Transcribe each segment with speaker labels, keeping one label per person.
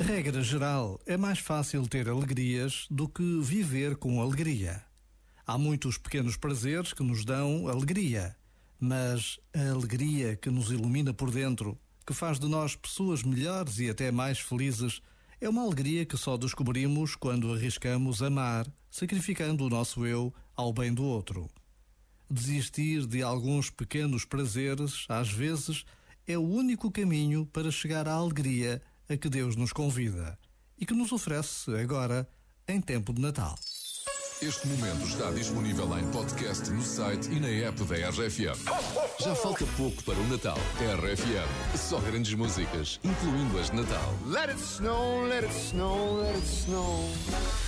Speaker 1: Regra geral, é mais fácil ter alegrias do que viver com alegria. Há muitos pequenos prazeres que nos dão alegria, mas a alegria que nos ilumina por dentro, que faz de nós pessoas melhores e até mais felizes, é uma alegria que só descobrimos quando arriscamos amar, sacrificando o nosso eu ao bem do outro. Desistir de alguns pequenos prazeres, às vezes, é o único caminho para chegar à alegria a que Deus nos convida e que nos oferece agora em tempo de Natal.
Speaker 2: Este momento está disponível em podcast no site e na app da RFM. Já falta pouco para o Natal. RFM, só grandes músicas, incluindo as de Natal.
Speaker 3: Let it snow, let it snow, let it snow.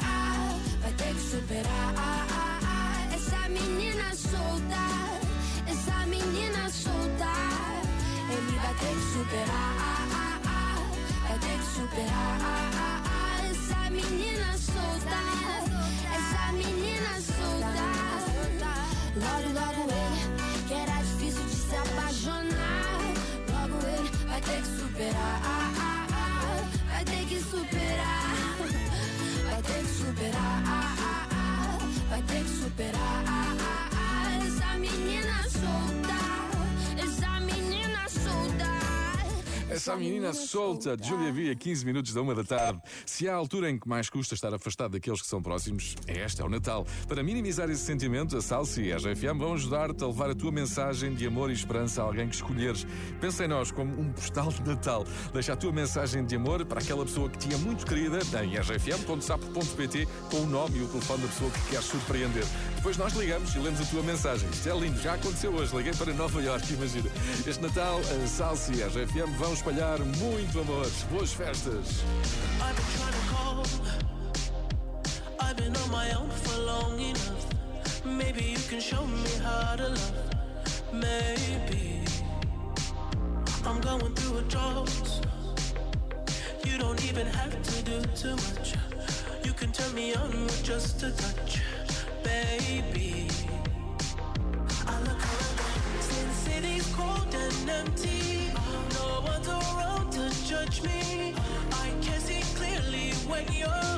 Speaker 4: Logo, ele, que era difícil de se apaixonar. Logo ele vai ter que superar. Vai ter que superar. Vai ter que superar. Essa menina solta,
Speaker 2: de Júlia Via, 15 minutos da uma da tarde. Se há altura em que mais custa estar afastado daqueles que são próximos, é esta, é o Natal. Para minimizar esse sentimento, a Salsi e a RFM vão ajudar-te a levar a tua mensagem de amor e esperança a alguém que escolheres. Pensa em nós como um postal de Natal. Deixa a tua mensagem de amor para aquela pessoa que te é muito querida em rfm.sapo.pt com o nome e o telefone da pessoa que queres surpreender. Depois nós ligamos e lemos a tua mensagem. Isto é lindo, já aconteceu hoje. Liguei para Nova Iorque, imagina. Este Natal, a Salsi e a RFM vão espalhar muito amor. Boas festas!
Speaker 5: I'm going through a drought. You don't even have to do too much. You can turn me on with just a touch, baby. I look around, since city's cold and empty. No one's around to judge me. I can see clearly when you're